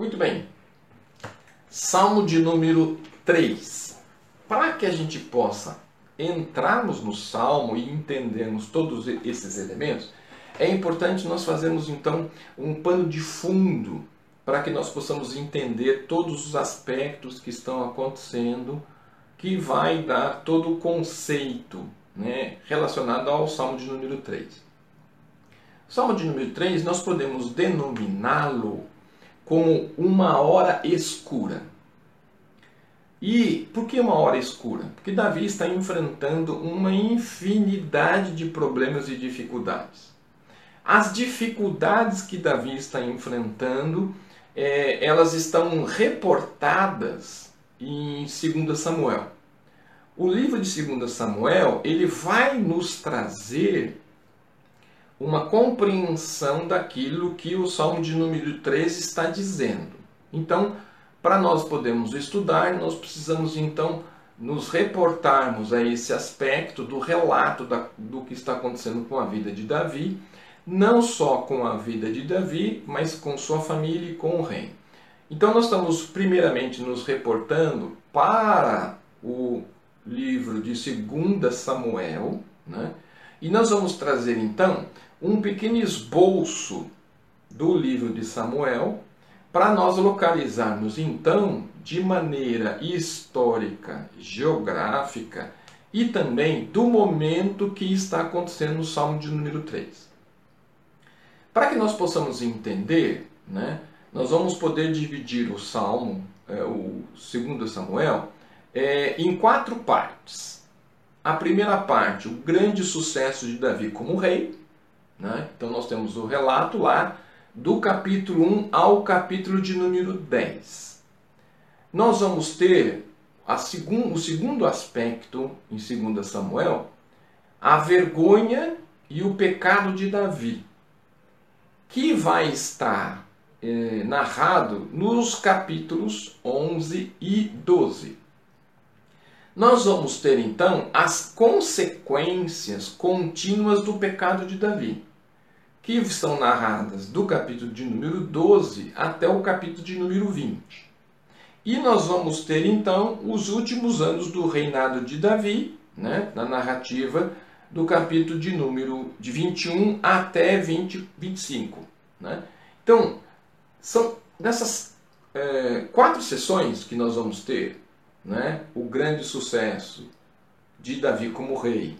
Muito bem. Salmo de número 3. Para que a gente possa entrarmos no salmo e entendermos todos esses elementos, é importante nós fazermos então um pano de fundo para que nós possamos entender todos os aspectos que estão acontecendo, que vai dar todo o conceito né, relacionado ao Salmo de número 3. O Salmo de número 3 nós podemos denominá-lo como uma hora escura. E por que uma hora escura? Porque Davi está enfrentando uma infinidade de problemas e dificuldades. As dificuldades que Davi está enfrentando, é, elas estão reportadas em 2 Samuel. O livro de 2 Samuel, ele vai nos trazer uma compreensão daquilo que o Salmo de número 13 está dizendo. Então, para nós podermos estudar, nós precisamos então nos reportarmos a esse aspecto do relato da, do que está acontecendo com a vida de Davi, não só com a vida de Davi, mas com sua família e com o reino. Então nós estamos primeiramente nos reportando para o livro de 2 Samuel, né? e nós vamos trazer então um pequeno esboço do livro de Samuel para nós localizarmos então de maneira histórica, geográfica e também do momento que está acontecendo no Salmo de número 3. Para que nós possamos entender, né, nós vamos poder dividir o Salmo, é, o 2 Samuel, é, em quatro partes. A primeira parte, o grande sucesso de Davi como rei. Né? Então nós temos o relato lá do capítulo 1 ao capítulo de número 10. Nós vamos ter segun, o segundo aspecto em 2 Samuel, a vergonha e o pecado de Davi, que vai estar eh, narrado nos capítulos 11 e 12. Nós vamos ter então as consequências contínuas do pecado de Davi que são narradas do capítulo de número 12 até o capítulo de número 20. E nós vamos ter então os últimos anos do reinado de Davi, né, na narrativa do capítulo de número de 21 até 20, 25. Né? Então, são nessas é, quatro sessões que nós vamos ter né, o grande sucesso de Davi como rei,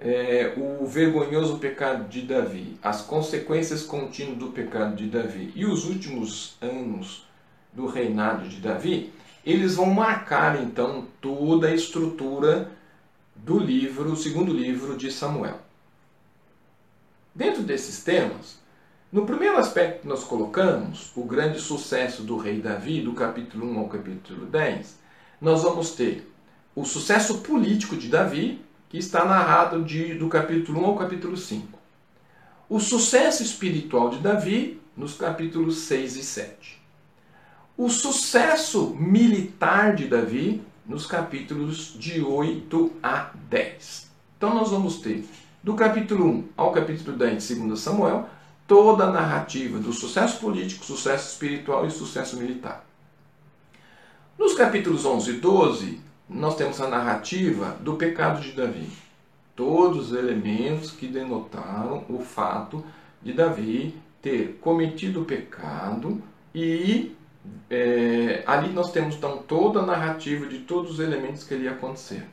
é, o vergonhoso pecado de Davi, as consequências contínuas do pecado de Davi e os últimos anos do reinado de Davi, eles vão marcar então toda a estrutura do livro, o segundo livro de Samuel. Dentro desses temas, no primeiro aspecto que nós colocamos, o grande sucesso do rei Davi, do capítulo 1 ao capítulo 10, nós vamos ter o sucesso político de Davi, que está narrado de, do capítulo 1 ao capítulo 5. O sucesso espiritual de Davi, nos capítulos 6 e 7. O sucesso militar de Davi, nos capítulos de 8 a 10. Então nós vamos ter, do capítulo 1 ao capítulo 10 de 2 Samuel, toda a narrativa do sucesso político, sucesso espiritual e sucesso militar. Nos capítulos 11 e 12, nós temos a narrativa do pecado de Davi. Todos os elementos que denotaram o fato de Davi ter cometido o pecado e é, ali nós temos então toda a narrativa de todos os elementos que ali ia acontecer.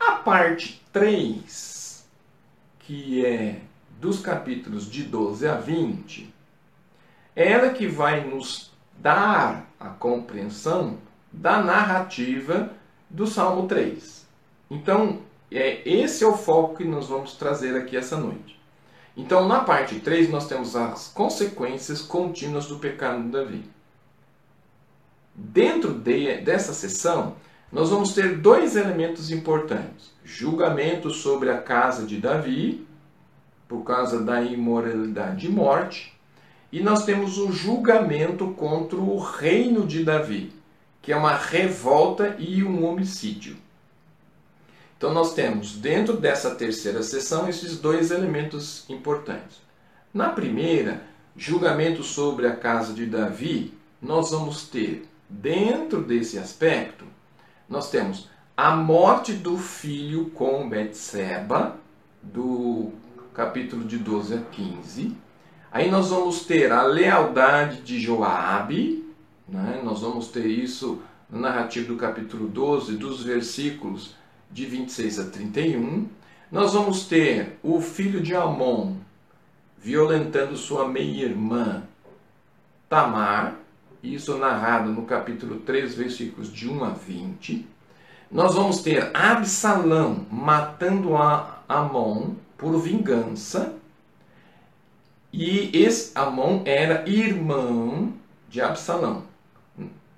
A parte 3, que é dos capítulos de 12 a 20, é ela que vai nos dar a compreensão da narrativa do Salmo 3. Então, é, esse é o foco que nós vamos trazer aqui essa noite. Então, na parte 3, nós temos as consequências contínuas do pecado de Davi. Dentro de, dessa sessão, nós vamos ter dois elementos importantes: julgamento sobre a casa de Davi, por causa da imoralidade e morte, e nós temos o julgamento contra o reino de Davi, que é uma revolta e um homicídio. Então nós temos dentro dessa terceira sessão esses dois elementos importantes. Na primeira, julgamento sobre a casa de Davi, nós vamos ter, dentro desse aspecto, nós temos a morte do filho com Betseba, do capítulo de 12 a 15. Aí nós vamos ter a lealdade de Joabe, né? nós vamos ter isso no narrativo do capítulo 12, dos versículos de 26 a 31. Nós vamos ter o filho de Amon violentando sua meia-irmã Tamar, isso narrado no capítulo 3, versículos de 1 a 20. Nós vamos ter Absalão matando a Amon por vingança. E esse Amon era irmão de Absalão.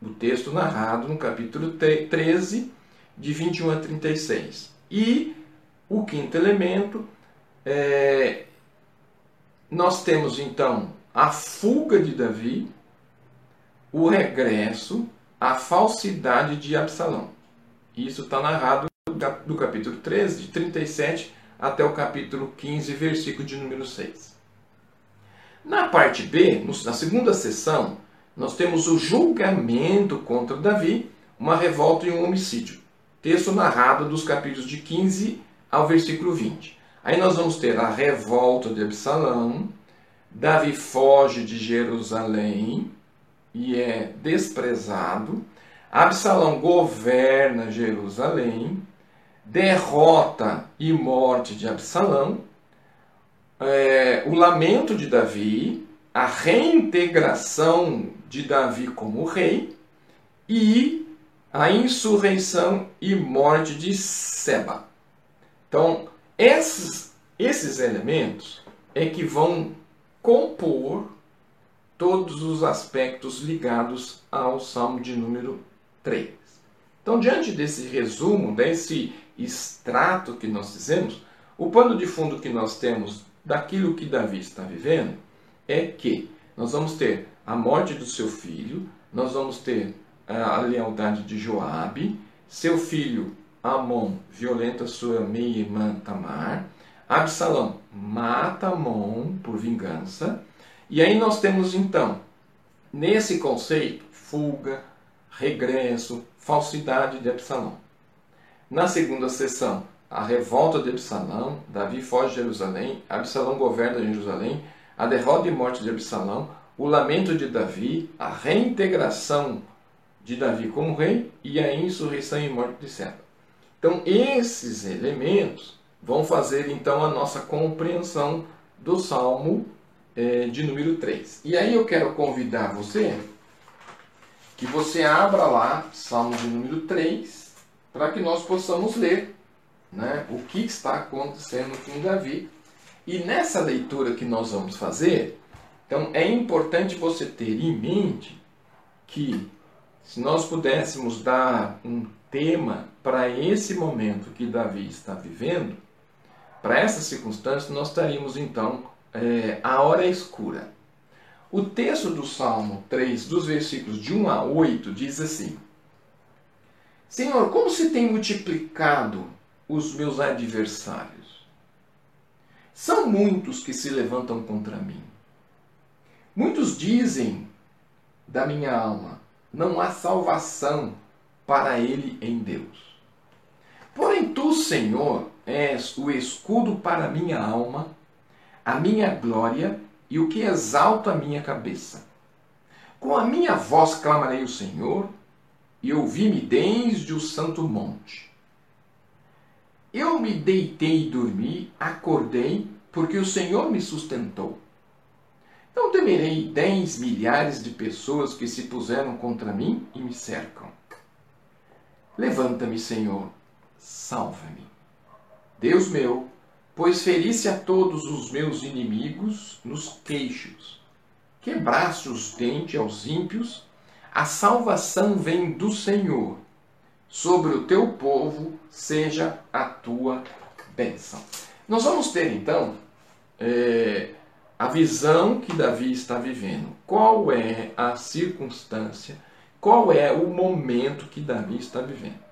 O texto narrado no capítulo 13, de 21 a 36. E o quinto elemento, é, nós temos então a fuga de Davi, o regresso, a falsidade de Absalão. Isso está narrado do capítulo 13, de 37 até o capítulo 15, versículo de número 6. Na parte B, na segunda sessão, nós temos o julgamento contra Davi, uma revolta e um homicídio. Texto narrado dos capítulos de 15 ao versículo 20. Aí nós vamos ter a revolta de Absalão, Davi foge de Jerusalém e é desprezado, Absalão governa Jerusalém, derrota e morte de Absalão, é, o lamento de Davi, a reintegração de Davi como rei e a insurreição e morte de Seba. Então, esses, esses elementos é que vão compor todos os aspectos ligados ao Salmo de número 3. Então, diante desse resumo, desse extrato que nós fizemos, o pano de fundo que nós temos daquilo que Davi está vivendo é que nós vamos ter a morte do seu filho, nós vamos ter a lealdade de Joabe, seu filho Amon violenta sua meia-irmã Tamar, Absalão mata Amon por vingança, e aí nós temos então, nesse conceito, fuga, regresso, falsidade de Absalão. Na segunda sessão, a revolta de Absalão, Davi foge de Jerusalém, Absalão governa Jerusalém, a derrota e morte de Absalão, o lamento de Davi, a reintegração de Davi como rei e a insurreição e morte de Seba. Então, esses elementos vão fazer então a nossa compreensão do Salmo eh, de número 3. E aí eu quero convidar você que você abra lá Salmo de número 3 para que nós possamos ler né, o que está acontecendo com Davi. E nessa leitura que nós vamos fazer, então é importante você ter em mente que se nós pudéssemos dar um tema para esse momento que Davi está vivendo, para essa circunstância, nós estaríamos então é, a hora escura. O texto do Salmo 3, dos versículos de 1 a 8, diz assim: Senhor, como se tem multiplicado os meus adversários? São muitos que se levantam contra mim. Muitos dizem da minha alma: não há salvação para ele em Deus. Porém, tu, Senhor, és o escudo para minha alma, a minha glória e o que exalta a minha cabeça. Com a minha voz clamarei o Senhor e ouvi-me desde o santo monte. Eu me deitei e dormi, acordei, porque o Senhor me sustentou. Não temerei dez milhares de pessoas que se puseram contra mim e me cercam. Levanta-me, Senhor, salva-me. Deus meu, pois ferisse a todos os meus inimigos nos queixos. Quebraste os dentes aos ímpios a salvação vem do Senhor. Sobre o teu povo seja a tua bênção. Nós vamos ter então é, a visão que Davi está vivendo. Qual é a circunstância? Qual é o momento que Davi está vivendo?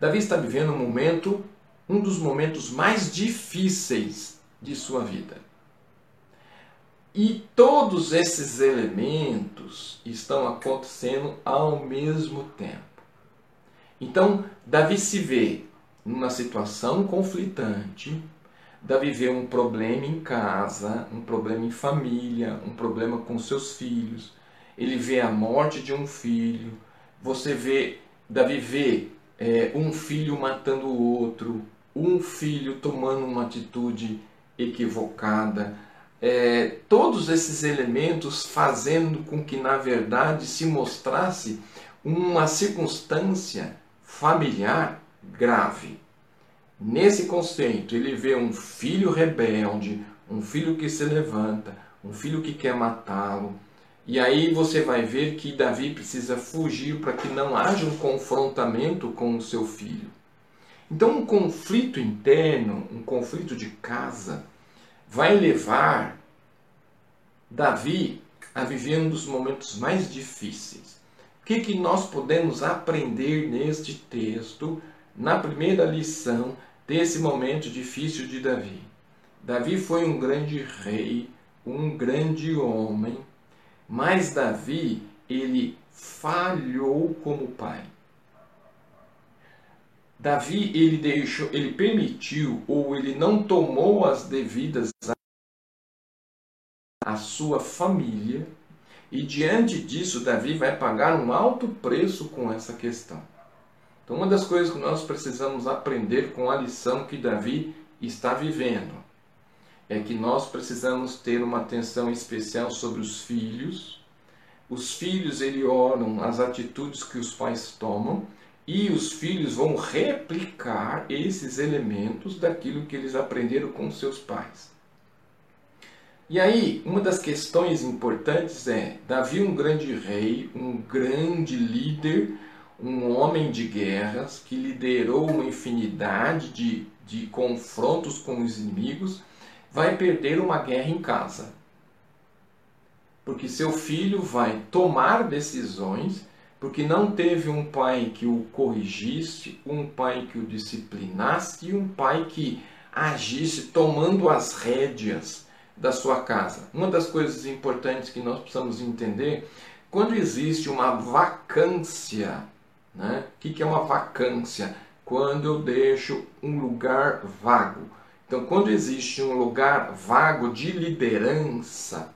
Davi está vivendo um momento, um dos momentos mais difíceis de sua vida. E todos esses elementos estão acontecendo ao mesmo tempo. Então, Davi se vê numa situação conflitante, Davi vê um problema em casa, um problema em família, um problema com seus filhos. Ele vê a morte de um filho. Você vê, Davi vê é, um filho matando o outro, um filho tomando uma atitude equivocada. É, todos esses elementos fazendo com que, na verdade, se mostrasse uma circunstância familiar grave. Nesse conceito, ele vê um filho rebelde, um filho que se levanta, um filho que quer matá-lo. E aí você vai ver que Davi precisa fugir para que não haja um confrontamento com o seu filho. Então, um conflito interno, um conflito de casa, vai levar Davi a viver um dos momentos mais difíceis. O que, que nós podemos aprender neste texto, na primeira lição desse momento difícil de Davi. Davi foi um grande rei, um grande homem, mas Davi, ele falhou como pai. Davi, ele deixou, ele permitiu ou ele não tomou as devidas a sua família, e diante disso Davi vai pagar um alto preço com essa questão. Então, uma das coisas que nós precisamos aprender com a lição que Davi está vivendo é que nós precisamos ter uma atenção especial sobre os filhos. Os filhos ele olham as atitudes que os pais tomam e os filhos vão replicar esses elementos daquilo que eles aprenderam com seus pais. E aí, uma das questões importantes é: Davi, um grande rei, um grande líder, um homem de guerras que liderou uma infinidade de, de confrontos com os inimigos, vai perder uma guerra em casa. Porque seu filho vai tomar decisões, porque não teve um pai que o corrigisse, um pai que o disciplinasse e um pai que agisse tomando as rédeas da sua casa. Uma das coisas importantes que nós precisamos entender, quando existe uma vacância né? O que é uma vacância? Quando eu deixo um lugar vago. Então, quando existe um lugar vago de liderança,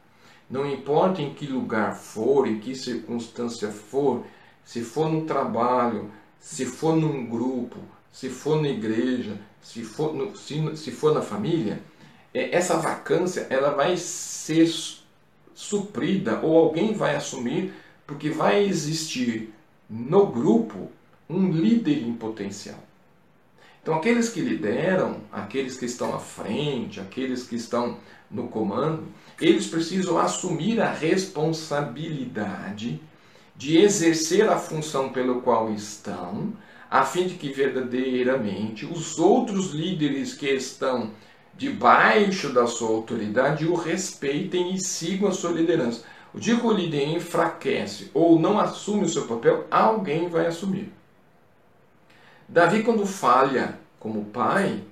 não importa em que lugar for, em que circunstância for, se for no trabalho, se for num grupo, se for na igreja, se for, no, se, se for na família, essa vacância ela vai ser suprida ou alguém vai assumir porque vai existir no grupo um líder em potencial. Então, aqueles que lideram, aqueles que estão à frente, aqueles que estão no comando, eles precisam assumir a responsabilidade de exercer a função pelo qual estão, a fim de que verdadeiramente os outros líderes que estão debaixo da sua autoridade o respeitem e sigam a sua liderança. O dia que o líder enfraquece ou não assume o seu papel, alguém vai assumir. Davi, quando falha como pai,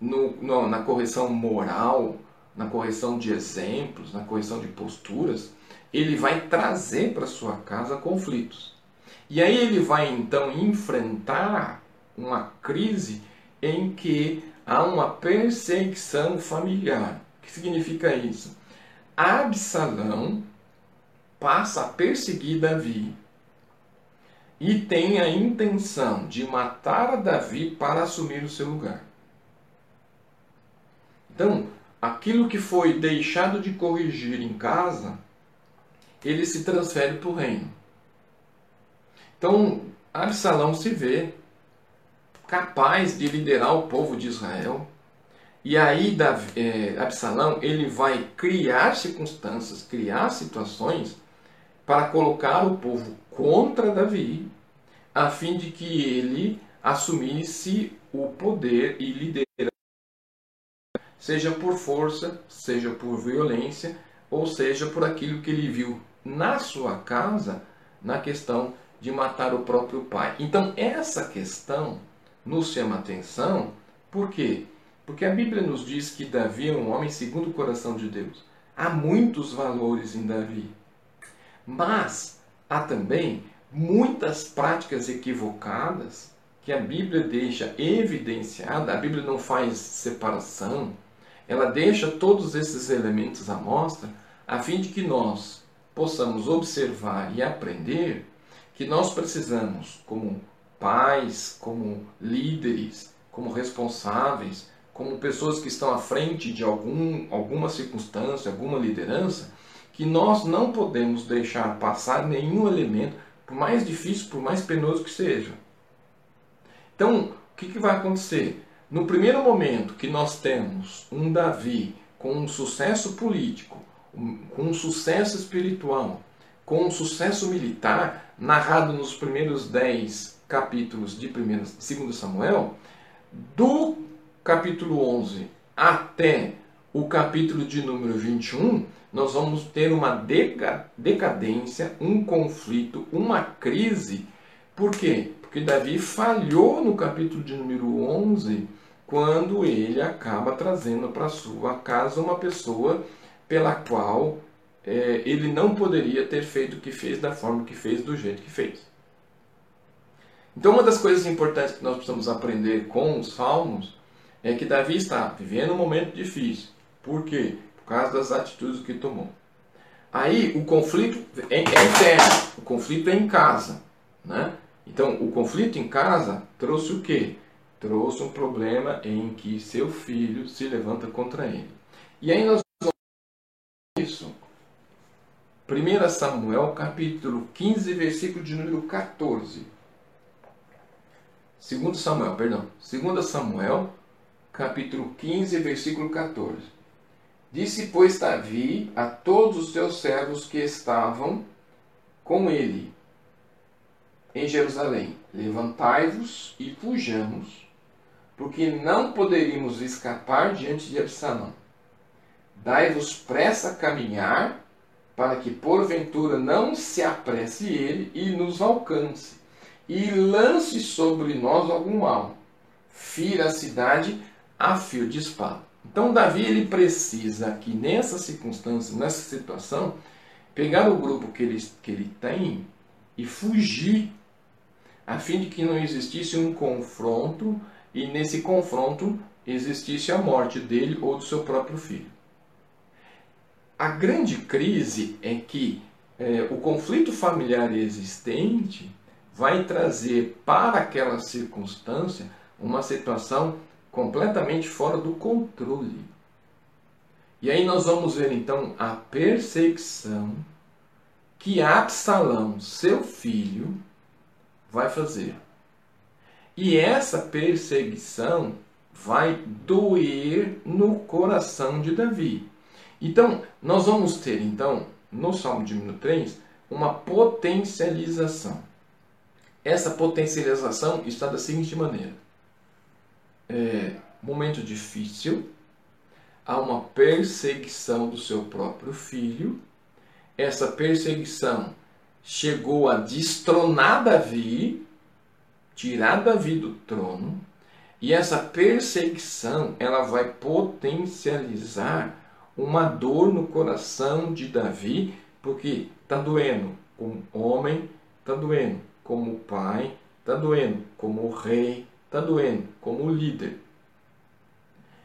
no, no, na correção moral, na correção de exemplos, na correção de posturas, ele vai trazer para sua casa conflitos. E aí ele vai então enfrentar uma crise em que há uma perseguição familiar. O que significa isso? Absalão passa a perseguir Davi e tem a intenção de matar Davi para assumir o seu lugar. Então, aquilo que foi deixado de corrigir em casa, ele se transfere para o reino. Então, Absalão se vê capaz de liderar o povo de Israel. E aí, Davi, é, Absalão ele vai criar circunstâncias, criar situações para colocar o povo contra Davi, a fim de que ele assumisse o poder e liderança, seja por força, seja por violência, ou seja por aquilo que ele viu na sua casa, na questão de matar o próprio pai. Então, essa questão nos chama atenção, por quê? Porque a Bíblia nos diz que Davi é um homem segundo o coração de Deus. Há muitos valores em Davi. Mas há também muitas práticas equivocadas que a Bíblia deixa evidenciada. A Bíblia não faz separação, ela deixa todos esses elementos à mostra a fim de que nós possamos observar e aprender que nós precisamos, como pais, como líderes, como responsáveis, como pessoas que estão à frente de algum, alguma circunstância, alguma liderança, que nós não podemos deixar passar nenhum elemento, por mais difícil, por mais penoso que seja. Então, o que, que vai acontecer? No primeiro momento que nós temos um Davi com um sucesso político, com um sucesso espiritual, com um sucesso militar, narrado nos primeiros dez capítulos de 2 Samuel, do capítulo 11 até o capítulo de número 21, nós vamos ter uma decadência, um conflito, uma crise. Por quê? Porque Davi falhou no capítulo de número 11, quando ele acaba trazendo para sua casa uma pessoa pela qual é, ele não poderia ter feito o que fez da forma que fez, do jeito que fez. Então, uma das coisas importantes que nós precisamos aprender com os salmos é que Davi está vivendo um momento difícil. Por quê? Por causa das atitudes que tomou. Aí o conflito é, é interno, o conflito é em casa. Né? Então, o conflito em casa trouxe o quê? Trouxe um problema em que seu filho se levanta contra ele. E aí nós vamos isso. 1 Samuel capítulo 15, versículo de número 14. 2 Samuel, perdão. 2 Samuel capítulo 15, versículo 14. Disse, pois, Davi a todos os seus servos que estavam com ele em Jerusalém: Levantai-vos e fujamos, porque não poderíamos escapar diante de Absalão. Dai-vos pressa a caminhar, para que porventura não se apresse ele e nos alcance, e lance sobre nós algum mal. Fira a cidade a fio de espada. Então Davi ele precisa aqui nessa circunstância, nessa situação, pegar o grupo que ele, que ele tem e fugir, a fim de que não existisse um confronto e nesse confronto existisse a morte dele ou do seu próprio filho. A grande crise é que é, o conflito familiar existente vai trazer para aquela circunstância uma situação completamente fora do controle. E aí nós vamos ver então a perseguição que Absalão, seu filho, vai fazer. E essa perseguição vai doer no coração de Davi. Então, nós vamos ter então, no Salmo de número 3, uma potencialização. Essa potencialização está da seguinte maneira: é, momento difícil, há uma perseguição do seu próprio filho. Essa perseguição chegou a destronar Davi, tirar Davi do trono, e essa perseguição ela vai potencializar uma dor no coração de Davi, porque está doendo como homem, está doendo como pai, está doendo como rei, está doendo como líder.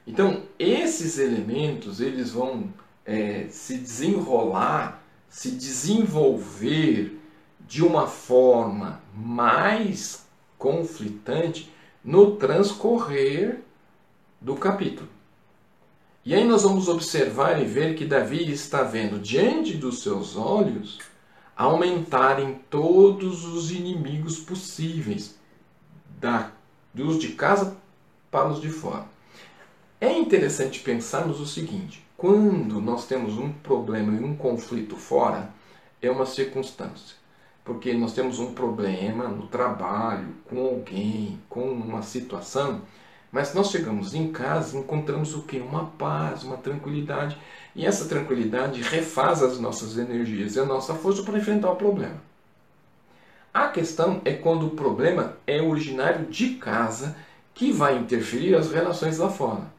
Então, esses elementos eles vão é, se desenrolar, se desenvolver de uma forma mais conflitante no transcorrer do capítulo. E aí nós vamos observar e ver que Davi está vendo diante dos seus olhos aumentarem todos os inimigos possíveis da dos de casa para os de fora. É interessante pensarmos o seguinte: quando nós temos um problema e um conflito fora, é uma circunstância. Porque nós temos um problema no trabalho, com alguém, com uma situação, mas nós chegamos em casa e encontramos o que? Uma paz, uma tranquilidade. E essa tranquilidade refaz as nossas energias e a nossa força para enfrentar o problema. A questão é quando o problema é originário de casa que vai interferir as relações lá fora.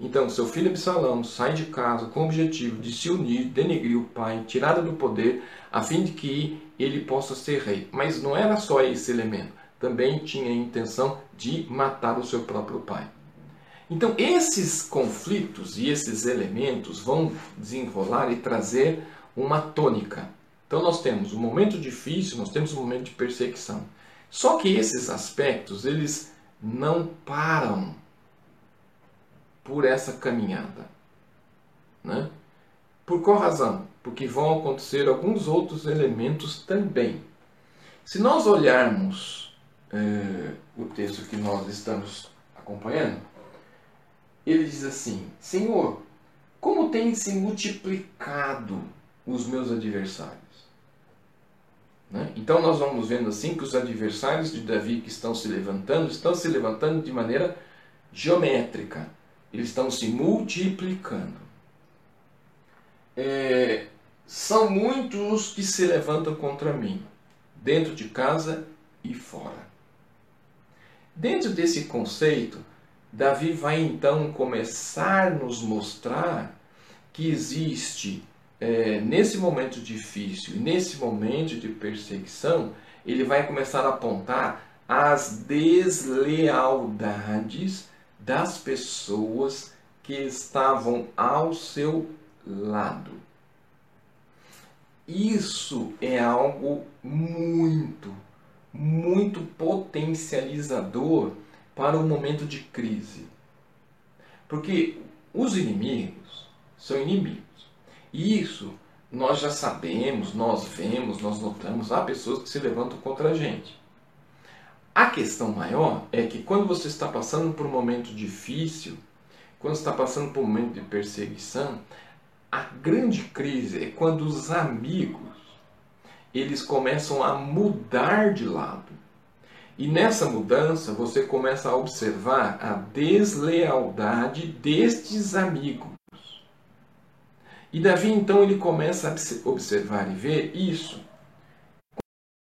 Então, seu filho Absalão sai de casa com o objetivo de se unir, denegrir o pai, tirá-lo do poder, a fim de que ele possa ser rei. Mas não era só esse elemento, também tinha a intenção de matar o seu próprio pai. Então, esses conflitos e esses elementos vão desenrolar e trazer uma tônica. Então, nós temos um momento difícil, nós temos um momento de perseguição. Só que esses aspectos, eles não param por essa caminhada. Né? Por qual razão? Porque vão acontecer alguns outros elementos também. Se nós olharmos é, o texto que nós estamos acompanhando, ele diz assim: Senhor, como tem se multiplicado os meus adversários? Né? Então nós vamos vendo assim que os adversários de Davi que estão se levantando, estão se levantando de maneira geométrica. Eles estão se multiplicando. É, são muitos que se levantam contra mim, dentro de casa e fora. Dentro desse conceito, Davi vai então começar a nos mostrar que existe, é, nesse momento difícil, nesse momento de perseguição, ele vai começar a apontar as deslealdades das pessoas que estavam ao seu lado. Isso é algo muito, muito potencializador para o momento de crise. Porque os inimigos são inimigos. E isso nós já sabemos, nós vemos, nós notamos, há pessoas que se levantam contra a gente. A questão maior é que quando você está passando por um momento difícil, quando está passando por um momento de perseguição, a grande crise é quando os amigos eles começam a mudar de lado. E nessa mudança você começa a observar a deslealdade destes amigos. E Davi então ele começa a observar e ver isso.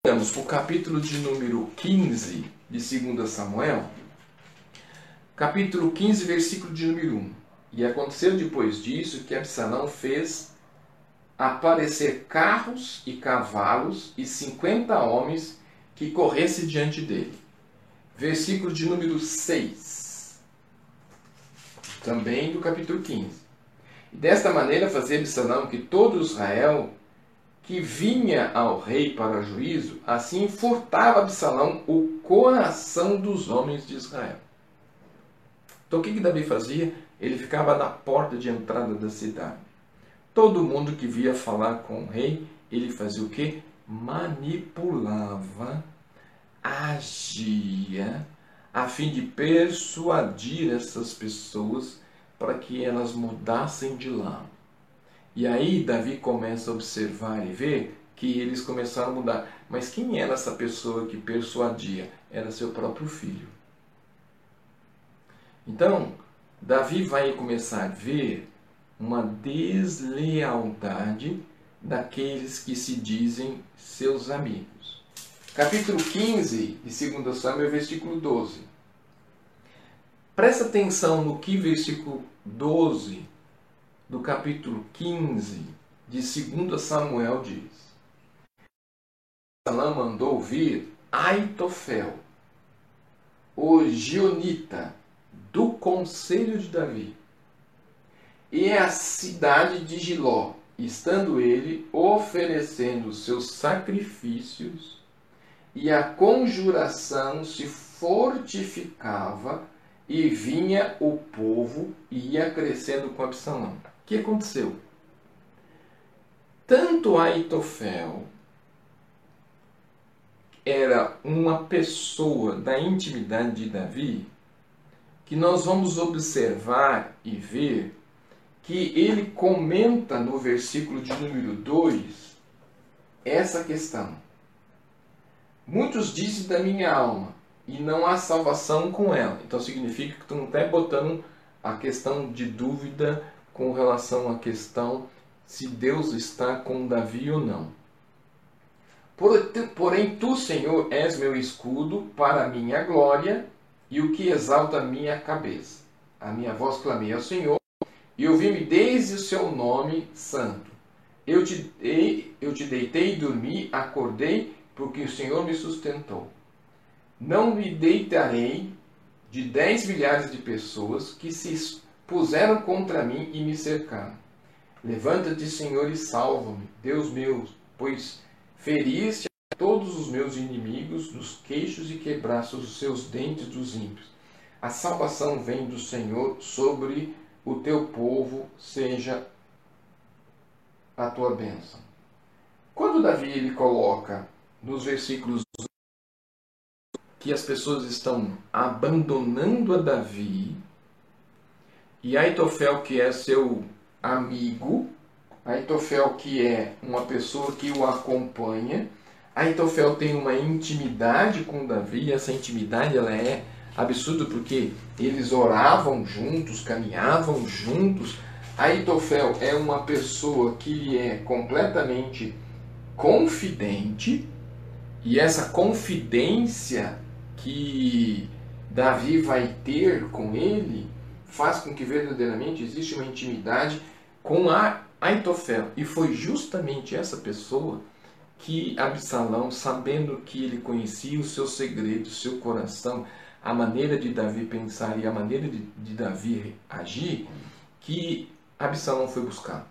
Vamos para o capítulo de número 15 de 2 Samuel, capítulo 15, versículo de número 1. E aconteceu depois disso que Absalão fez aparecer carros e cavalos e cinquenta homens que corresse diante dele. Versículo de número 6. Também do capítulo 15. E desta maneira fazia Absalão que todo Israel que vinha ao rei para juízo, assim furtava Absalão o coração dos homens de Israel. Então o que, que Davi fazia? Ele ficava na porta de entrada da cidade. Todo mundo que via falar com o rei, ele fazia o que? Manipulava agia a fim de persuadir essas pessoas para que elas mudassem de lado. E aí Davi começa a observar e ver que eles começaram a mudar. Mas quem era essa pessoa que persuadia? Era seu próprio filho. Então, Davi vai começar a ver uma deslealdade daqueles que se dizem seus amigos capítulo 15 de 2 Samuel, versículo 12. Presta atenção no que versículo 12 do capítulo 15 de 2 Samuel diz. Salã mandou vir Aitofel, o Gionita, do conselho de Davi, e a cidade de Giló, estando ele oferecendo seus sacrifícios e a conjuração se fortificava e vinha o povo e ia crescendo com Absalão. O que aconteceu? Tanto Aitofel era uma pessoa da intimidade de Davi que nós vamos observar e ver que ele comenta no versículo de número 2 essa questão. Muitos dizem da minha alma, e não há salvação com ela. Então significa que tu não está botando a questão de dúvida com relação à questão se Deus está com Davi ou não. Porém, tu, Senhor, és meu escudo para a minha glória e o que exalta a minha cabeça. a minha voz clamei ao Senhor, e ouvi-me desde o seu nome santo. Eu te, eu te deitei e dormi, acordei, porque o Senhor me sustentou. Não me deitarei de dez milhares de pessoas que se puseram contra mim e me cercaram. Levanta-te, Senhor, e salva-me, Deus meu, pois feriste a todos os meus inimigos dos queixos e quebraste os seus dentes dos ímpios. A salvação vem do Senhor sobre o teu povo, seja a tua bênção. Quando Davi ele coloca nos versículos que as pessoas estão abandonando a Davi e Aitofel que é seu amigo, Aitofel que é uma pessoa que o acompanha, Aitofel tem uma intimidade com Davi, e essa intimidade ela é absurda porque eles oravam juntos, caminhavam juntos. Aitofel é uma pessoa que é completamente confidente e essa confidência que Davi vai ter com ele faz com que verdadeiramente exista uma intimidade com a Aitofel. E foi justamente essa pessoa que Absalão, sabendo que ele conhecia os seus segredos, seu coração, a maneira de Davi pensar e a maneira de, de Davi agir, que Absalão foi buscar.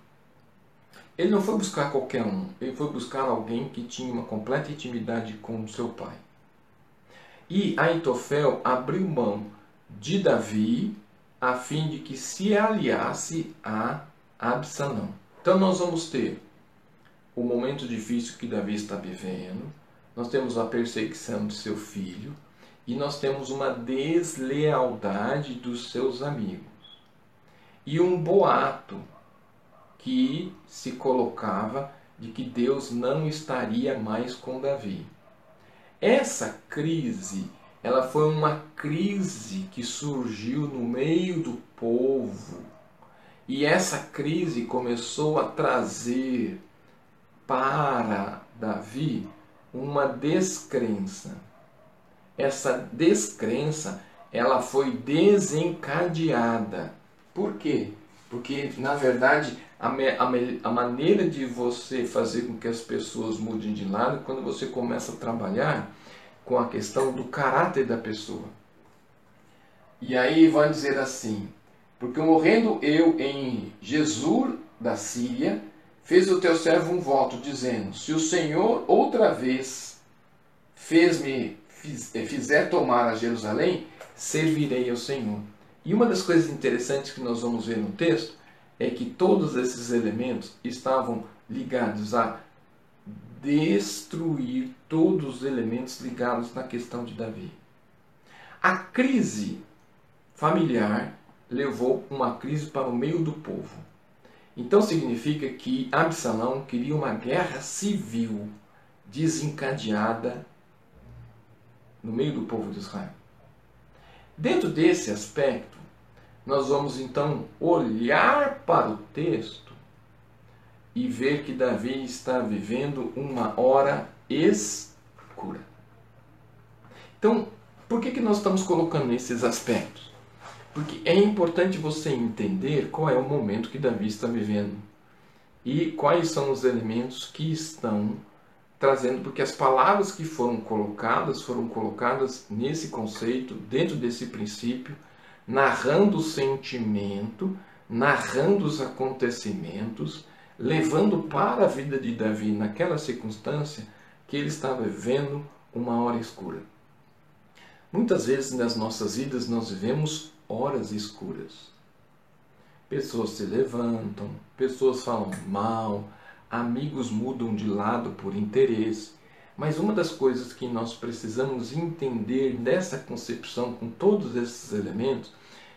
Ele não foi buscar qualquer um, ele foi buscar alguém que tinha uma completa intimidade com o seu pai. E Aitofel abriu mão de Davi a fim de que se aliasse a Absalão. Então nós vamos ter o momento difícil que Davi está vivendo, nós temos a perseguição de seu filho e nós temos uma deslealdade dos seus amigos. E um boato que se colocava de que Deus não estaria mais com Davi. Essa crise ela foi uma crise que surgiu no meio do povo. E essa crise começou a trazer para Davi uma descrença. Essa descrença, ela foi desencadeada. Por quê? Porque, na verdade, a, a, a maneira de você fazer com que as pessoas mudem de lado é quando você começa a trabalhar com a questão do caráter da pessoa. E aí vai dizer assim: Porque morrendo eu em Jesus da Síria, fez o teu servo um voto, dizendo: Se o Senhor outra vez fez-me eh, fizer tomar a Jerusalém, servirei ao Senhor. E uma das coisas interessantes que nós vamos ver no texto é que todos esses elementos estavam ligados a destruir todos os elementos ligados na questão de Davi. A crise familiar levou uma crise para o meio do povo. Então significa que Absalão queria uma guerra civil desencadeada no meio do povo de Israel. Dentro desse aspecto, nós vamos então olhar para o texto e ver que Davi está vivendo uma hora escura. Então, por que, que nós estamos colocando esses aspectos? Porque é importante você entender qual é o momento que Davi está vivendo e quais são os elementos que estão trazendo, porque as palavras que foram colocadas foram colocadas nesse conceito, dentro desse princípio, narrando o sentimento, narrando os acontecimentos levando para a vida de Davi naquela circunstância que ele estava vivendo uma hora escura. Muitas vezes nas nossas vidas nós vivemos horas escuras. Pessoas se levantam, pessoas falam mal, amigos mudam de lado por interesse. Mas uma das coisas que nós precisamos entender dessa concepção com todos esses elementos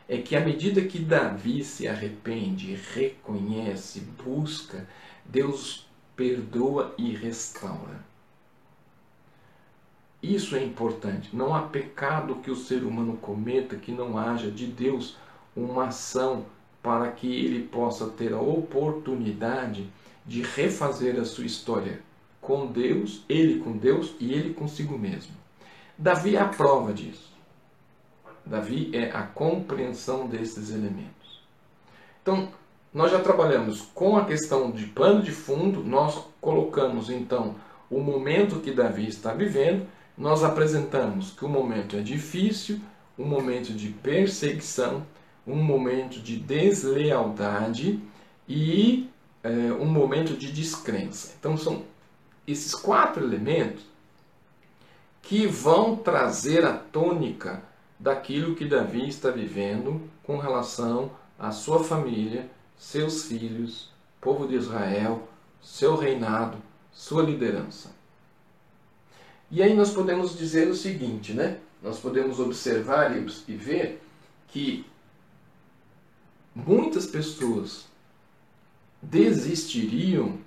é que à medida que Davi se arrepende, reconhece, busca, Deus perdoa e restaura. Isso é importante. Não há pecado que o ser humano cometa que não haja de Deus uma ação para que ele possa ter a oportunidade de refazer a sua história com Deus, ele com Deus e ele consigo mesmo. Davi é a prova disso. Davi é a compreensão desses elementos. Então, nós já trabalhamos com a questão de plano de fundo, nós colocamos então o momento que Davi está vivendo, nós apresentamos que o momento é difícil, um momento de perseguição, um momento de deslealdade e é, um momento de descrença. Então são esses quatro elementos que vão trazer a tônica daquilo que Davi está vivendo com relação à sua família, seus filhos, povo de Israel, seu reinado, sua liderança. E aí nós podemos dizer o seguinte, né? Nós podemos observar e ver que muitas pessoas desistiriam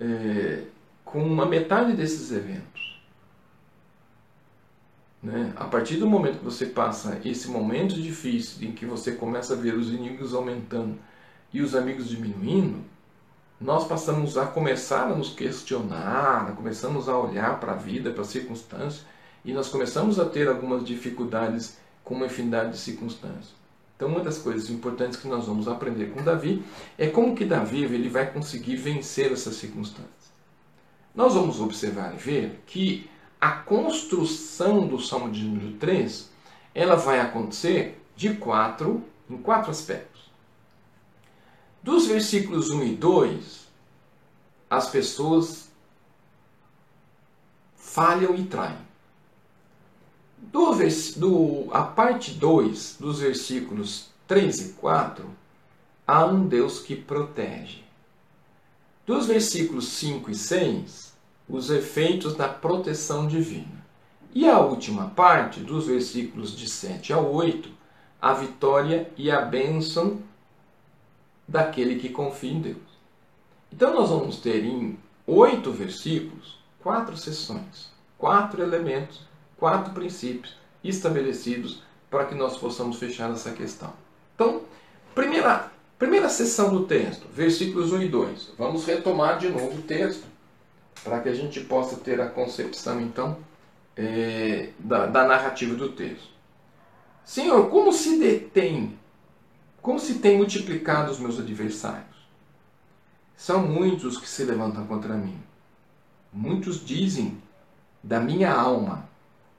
é, com uma metade desses eventos. Né? A partir do momento que você passa esse momento difícil em que você começa a ver os inimigos aumentando e os amigos diminuindo, nós passamos a começar a nos questionar, começamos a olhar para a vida, para as circunstâncias, e nós começamos a ter algumas dificuldades com uma infinidade de circunstâncias. Então, uma das coisas importantes que nós vamos aprender com Davi é como que Davi ele vai conseguir vencer essas circunstâncias. Nós vamos observar e ver que a construção do Salmo de número 3, ela vai acontecer de quatro, em quatro aspectos. Dos versículos 1 e 2, as pessoas falham e traem. Do, do, a parte 2 dos versículos 3 e 4, há um Deus que protege. Dos versículos 5 e 6, os efeitos da proteção divina. E a última parte, dos versículos de 7 a 8, a vitória e a bênção daquele que confia em Deus. Então nós vamos ter em oito versículos quatro sessões, quatro elementos quatro princípios estabelecidos para que nós possamos fechar essa questão. Então, primeira, primeira sessão do texto, versículos 1 e 2. Vamos retomar de novo o texto para que a gente possa ter a concepção, então, é, da, da narrativa do texto. Senhor, como se detém, como se tem multiplicado os meus adversários? São muitos que se levantam contra mim. Muitos dizem da minha alma,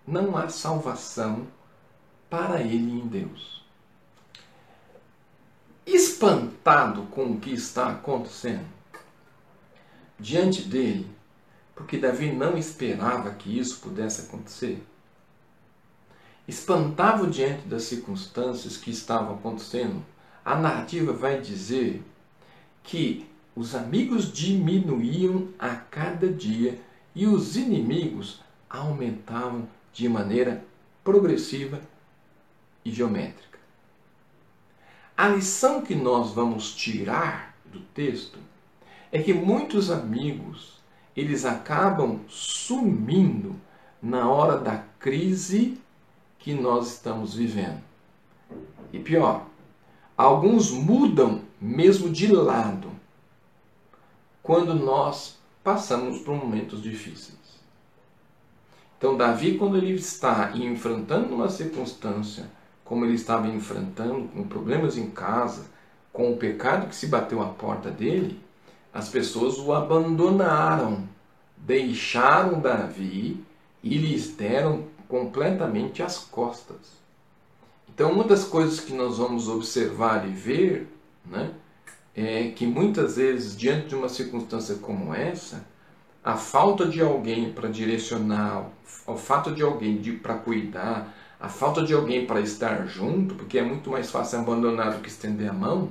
não há salvação para ele em Deus. Espantado com o que está acontecendo diante dele, porque Davi não esperava que isso pudesse acontecer, espantado diante das circunstâncias que estavam acontecendo, a narrativa vai dizer que os amigos diminuíam a cada dia e os inimigos aumentavam de maneira progressiva e geométrica. A lição que nós vamos tirar do texto é que muitos amigos eles acabam sumindo na hora da crise que nós estamos vivendo. E pior, alguns mudam mesmo de lado quando nós passamos por momentos difíceis. Então, Davi, quando ele está enfrentando uma circunstância, como ele estava enfrentando, com problemas em casa, com o pecado que se bateu à porta dele, as pessoas o abandonaram, deixaram Davi e lhes deram completamente as costas. Então, uma das coisas que nós vamos observar e ver né, é que muitas vezes, diante de uma circunstância como essa, a falta de alguém para direcionar, o fato de alguém para cuidar, a falta de alguém para estar junto, porque é muito mais fácil abandonar do que estender a mão.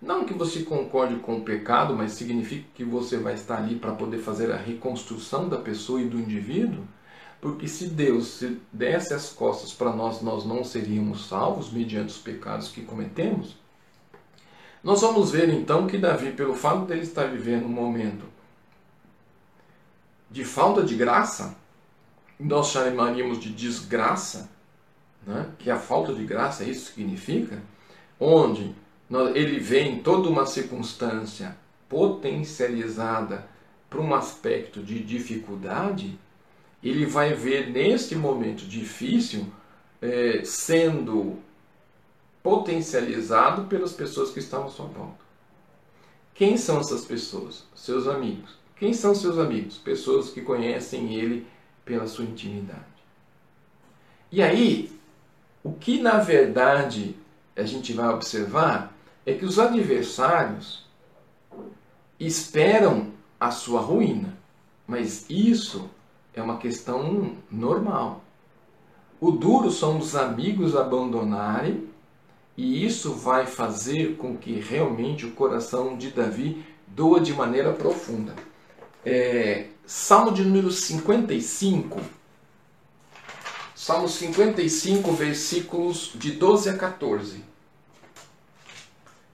Não que você concorde com o pecado, mas significa que você vai estar ali para poder fazer a reconstrução da pessoa e do indivíduo. Porque se Deus se desse as costas para nós, nós não seríamos salvos mediante os pecados que cometemos. Nós vamos ver então que Davi, pelo fato dele estar vivendo um momento de falta de graça, nós chamaríamos de desgraça, né? que a falta de graça isso significa, onde ele vê em toda uma circunstância potencializada para um aspecto de dificuldade, ele vai ver nesse momento difícil é, sendo potencializado pelas pessoas que estavam à sua volta. Quem são essas pessoas? Seus amigos. Quem são seus amigos? Pessoas que conhecem ele pela sua intimidade. E aí, o que na verdade a gente vai observar é que os adversários esperam a sua ruína, mas isso é uma questão normal. O duro são os amigos abandonarem, e isso vai fazer com que realmente o coração de Davi doa de maneira profunda. É, Salmo de número 55. Salmo 55, versículos de 12 a 14.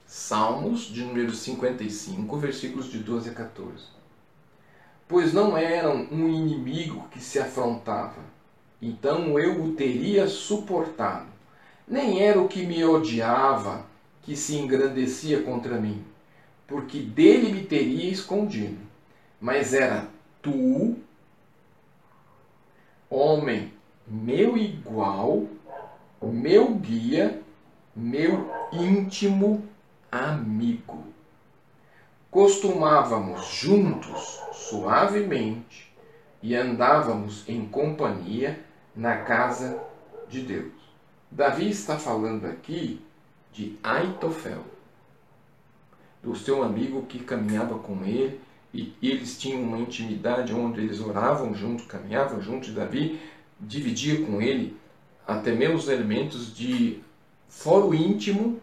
Salmos de número 55, versículos de 12 a 14. Pois não eram um inimigo que se afrontava então eu o teria suportado. Nem era o que me odiava que se engrandecia contra mim, porque dele me teria escondido. Mas era tu, homem meu igual, meu guia, meu íntimo amigo. Costumávamos juntos, suavemente, e andávamos em companhia na casa de Deus. Davi está falando aqui de Aitofel, do seu amigo que caminhava com ele e eles tinham uma intimidade onde eles oravam juntos, caminhavam juntos. Davi dividia com ele até mesmo os elementos de foro íntimo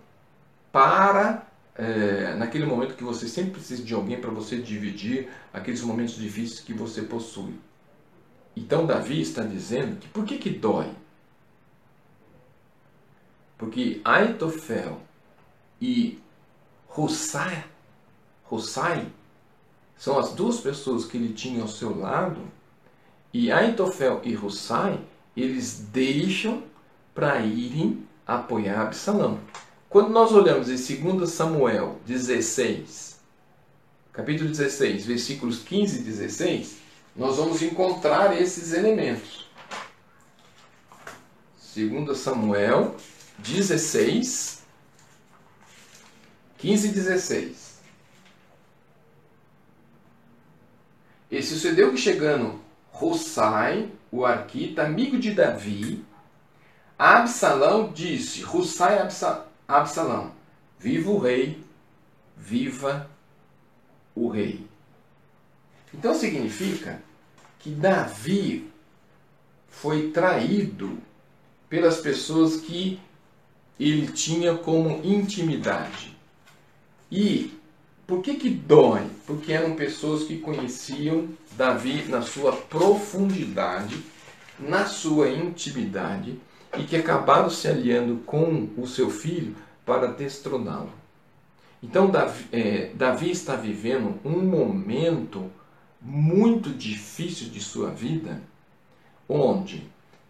para é, naquele momento que você sempre precisa de alguém para você dividir aqueles momentos difíceis que você possui. Então Davi está dizendo que por que, que dói? Porque Aitofel e Hussai, Hussai são as duas pessoas que ele tinha ao seu lado, e Aitofel e Hussai, eles deixam para irem apoiar Absalão. Quando nós olhamos em 2 Samuel 16, capítulo 16, versículos 15 e 16, nós vamos encontrar esses elementos. 2 Samuel 16, 15 e 16. E sucedeu que chegando Hussai, o arquita, amigo de Davi, Absalão disse, Hussai Absalão, viva o rei, viva o rei. Então significa que Davi foi traído pelas pessoas que ele tinha como intimidade. E por que que dói? Porque eram pessoas que conheciam Davi na sua profundidade, na sua intimidade e que acabaram se aliando com o seu filho para destroná-lo. Então Davi, é, Davi está vivendo um momento muito difícil de sua vida, onde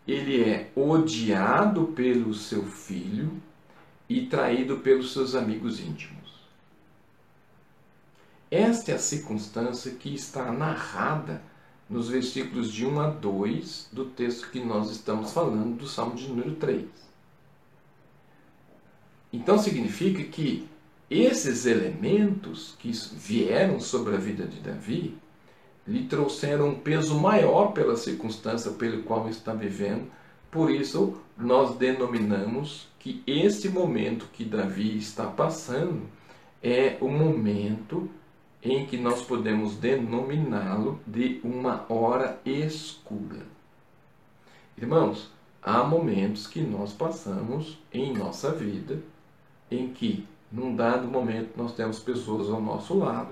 ele é odiado pelo seu filho e traído pelos seus amigos íntimos. Esta é a circunstância que está narrada nos versículos de 1 a 2 do texto que nós estamos falando, do Salmo de número 3. Então significa que esses elementos que vieram sobre a vida de Davi lhe trouxeram um peso maior pela circunstância pelo qual está vivendo. Por isso, nós denominamos que esse momento que Davi está passando é o momento em que nós podemos denominá-lo de uma hora escura. Irmãos, há momentos que nós passamos em nossa vida em que, num dado momento, nós temos pessoas ao nosso lado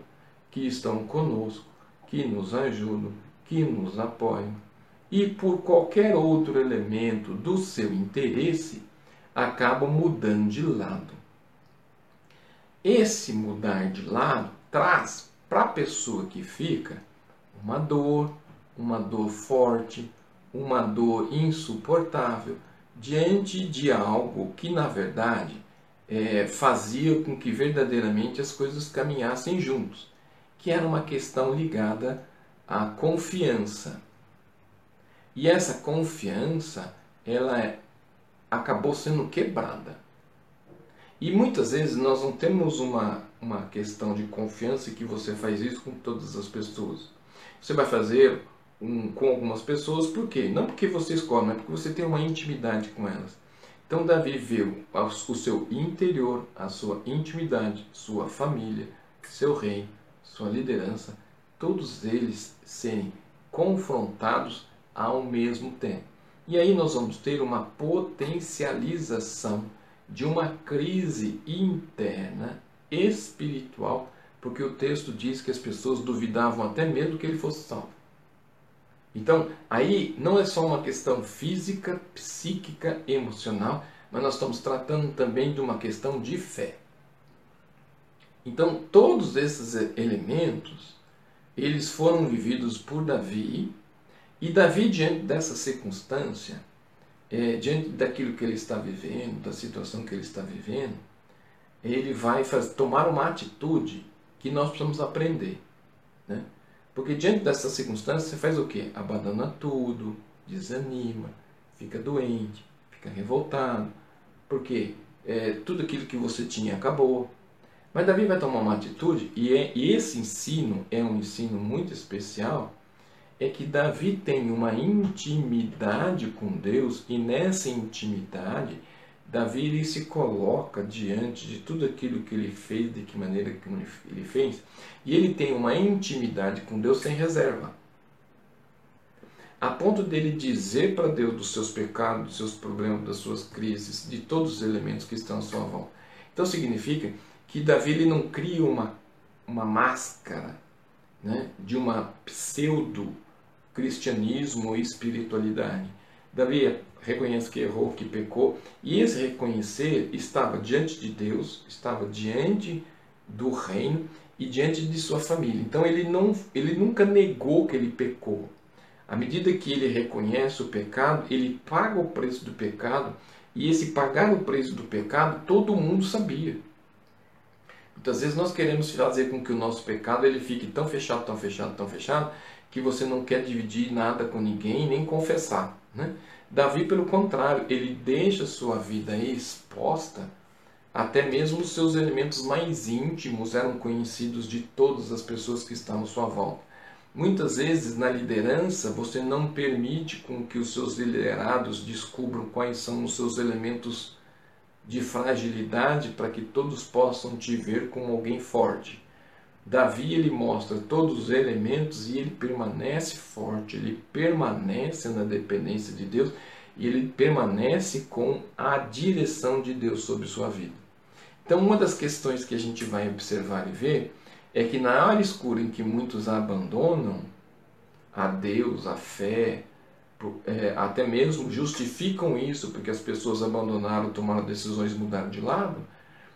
que estão conosco que nos ajudam, que nos apoiam, e por qualquer outro elemento do seu interesse, acabam mudando de lado. Esse mudar de lado traz para a pessoa que fica uma dor, uma dor forte, uma dor insuportável diante de algo que, na verdade, é, fazia com que verdadeiramente as coisas caminhassem juntos que era uma questão ligada à confiança. E essa confiança, ela é, acabou sendo quebrada. E muitas vezes nós não temos uma, uma questão de confiança que você faz isso com todas as pessoas. Você vai fazer um, com algumas pessoas, por quê? Não porque você escolhe, mas porque você tem uma intimidade com elas. Então Davi viu o seu interior, a sua intimidade, sua família, seu rei, sua liderança, todos eles serem confrontados ao mesmo tempo. E aí nós vamos ter uma potencialização de uma crise interna espiritual, porque o texto diz que as pessoas duvidavam até mesmo que ele fosse salvo. Então, aí não é só uma questão física, psíquica, emocional, mas nós estamos tratando também de uma questão de fé. Então, todos esses elementos, eles foram vividos por Davi, e Davi, diante dessa circunstância, é, diante daquilo que ele está vivendo, da situação que ele está vivendo, ele vai fazer, tomar uma atitude que nós precisamos aprender. Né? Porque diante dessa circunstância, você faz o quê? Abandona tudo, desanima, fica doente, fica revoltado. Porque é, tudo aquilo que você tinha acabou. Mas Davi vai tomar uma atitude, e, é, e esse ensino é um ensino muito especial, é que Davi tem uma intimidade com Deus, e nessa intimidade, Davi ele se coloca diante de tudo aquilo que ele fez, de que maneira que ele fez, e ele tem uma intimidade com Deus sem reserva. A ponto dele dizer para Deus dos seus pecados, dos seus problemas, das suas crises, de todos os elementos que estão à sua volta. Então significa que Davi ele não cria uma, uma máscara né, de uma pseudo-cristianismo e espiritualidade. Davi reconhece que errou, que pecou, e esse reconhecer estava diante de Deus, estava diante do reino e diante de sua família. Então ele, não, ele nunca negou que ele pecou. À medida que ele reconhece o pecado, ele paga o preço do pecado, e esse pagar o preço do pecado todo mundo sabia. Muitas vezes nós queremos fazer com que o nosso pecado ele fique tão fechado, tão fechado, tão fechado, que você não quer dividir nada com ninguém, nem confessar. Né? Davi, pelo contrário, ele deixa sua vida exposta, até mesmo os seus elementos mais íntimos eram conhecidos de todas as pessoas que estavam à sua volta. Muitas vezes na liderança você não permite com que os seus liderados descubram quais são os seus elementos de fragilidade para que todos possam te ver como alguém forte. Davi ele mostra todos os elementos e ele permanece forte, ele permanece na dependência de Deus e ele permanece com a direção de Deus sobre sua vida. Então, uma das questões que a gente vai observar e ver é que na área escura em que muitos abandonam a Deus, a fé, é, até mesmo justificam isso porque as pessoas abandonaram, tomaram decisões mudaram de lado.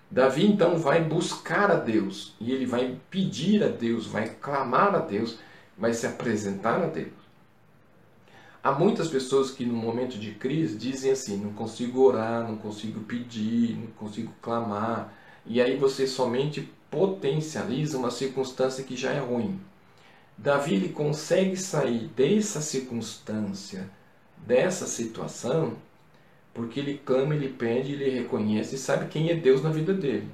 Davi então vai buscar a Deus e ele vai pedir a Deus, vai clamar a Deus, vai se apresentar a Deus. Há muitas pessoas que no momento de crise dizem assim: não consigo orar, não consigo pedir, não consigo clamar. E aí você somente potencializa uma circunstância que já é ruim. Davi ele consegue sair dessa circunstância, dessa situação, porque ele clama, ele pede, ele reconhece e sabe quem é Deus na vida dele.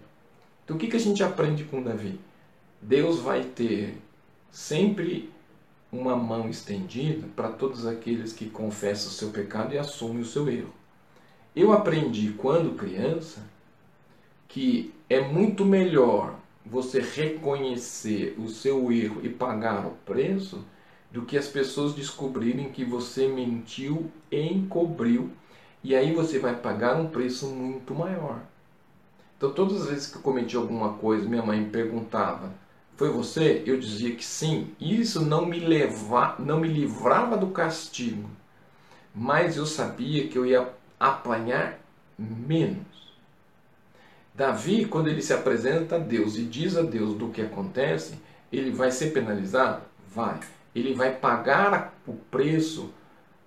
Então o que, que a gente aprende com Davi? Deus vai ter sempre uma mão estendida para todos aqueles que confessam o seu pecado e assumem o seu erro. Eu aprendi quando criança que é muito melhor você reconhecer o seu erro e pagar o preço do que as pessoas descobrirem que você mentiu, encobriu e aí você vai pagar um preço muito maior. Então, todas as vezes que eu cometi alguma coisa, minha mãe me perguntava: Foi você? Eu dizia que sim. Isso não me, leva, não me livrava do castigo, mas eu sabia que eu ia apanhar menos. Davi, quando ele se apresenta a Deus e diz a Deus do que acontece, ele vai ser penalizado? Vai. Ele vai pagar o preço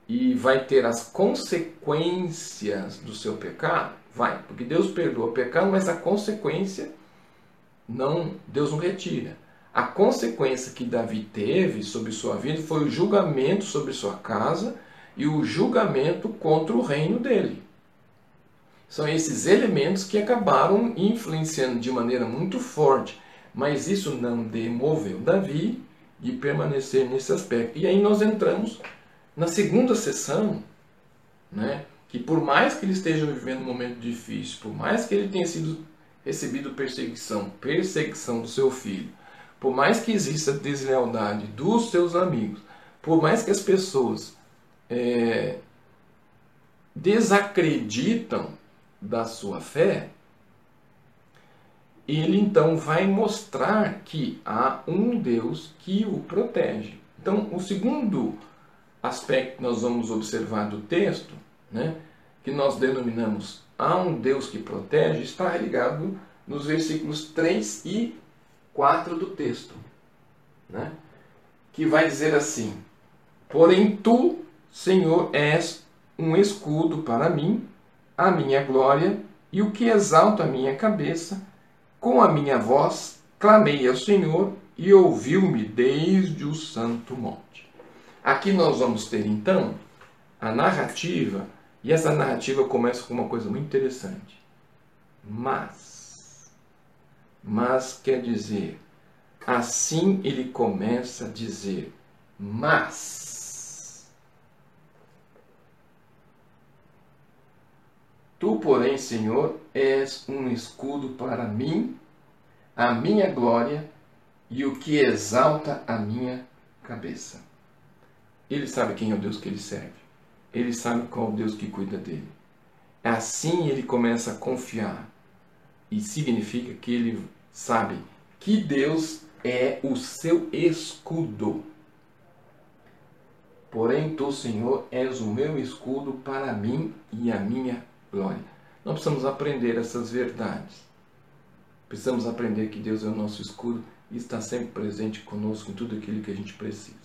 e vai ter as consequências do seu pecado? Vai, porque Deus perdoa o pecado, mas a consequência não, Deus não retira. A consequência que Davi teve sobre sua vida foi o julgamento sobre sua casa e o julgamento contra o reino dele. São esses elementos que acabaram influenciando de maneira muito forte, mas isso não demoveu Davi de permanecer nesse aspecto. E aí nós entramos na segunda sessão, né, que por mais que ele esteja vivendo um momento difícil, por mais que ele tenha sido recebido perseguição, perseguição do seu filho, por mais que exista deslealdade dos seus amigos, por mais que as pessoas é, desacreditam da sua fé, ele então vai mostrar que há um Deus que o protege. Então, o segundo aspecto que nós vamos observar do texto, né, que nós denominamos há um Deus que protege, está ligado nos versículos 3 e 4 do texto, né, que vai dizer assim: Porém, tu, Senhor, és um escudo para mim, a minha glória e o que exalta a minha cabeça. Com a minha voz clamei ao Senhor e ouviu-me desde o santo monte. Aqui nós vamos ter então a narrativa, e essa narrativa começa com uma coisa muito interessante. Mas, mas quer dizer, assim ele começa a dizer, mas Tu, porém, Senhor, és um escudo para mim, a minha glória e o que exalta a minha cabeça. Ele sabe quem é o Deus que ele serve. Ele sabe qual é o Deus que cuida dele. Assim ele começa a confiar. E significa que ele sabe que Deus é o seu escudo. Porém, tu, Senhor, és o meu escudo para mim e a minha glória. Nós precisamos aprender essas verdades. Precisamos aprender que Deus é o nosso escudo e está sempre presente conosco em tudo aquilo que a gente precisa.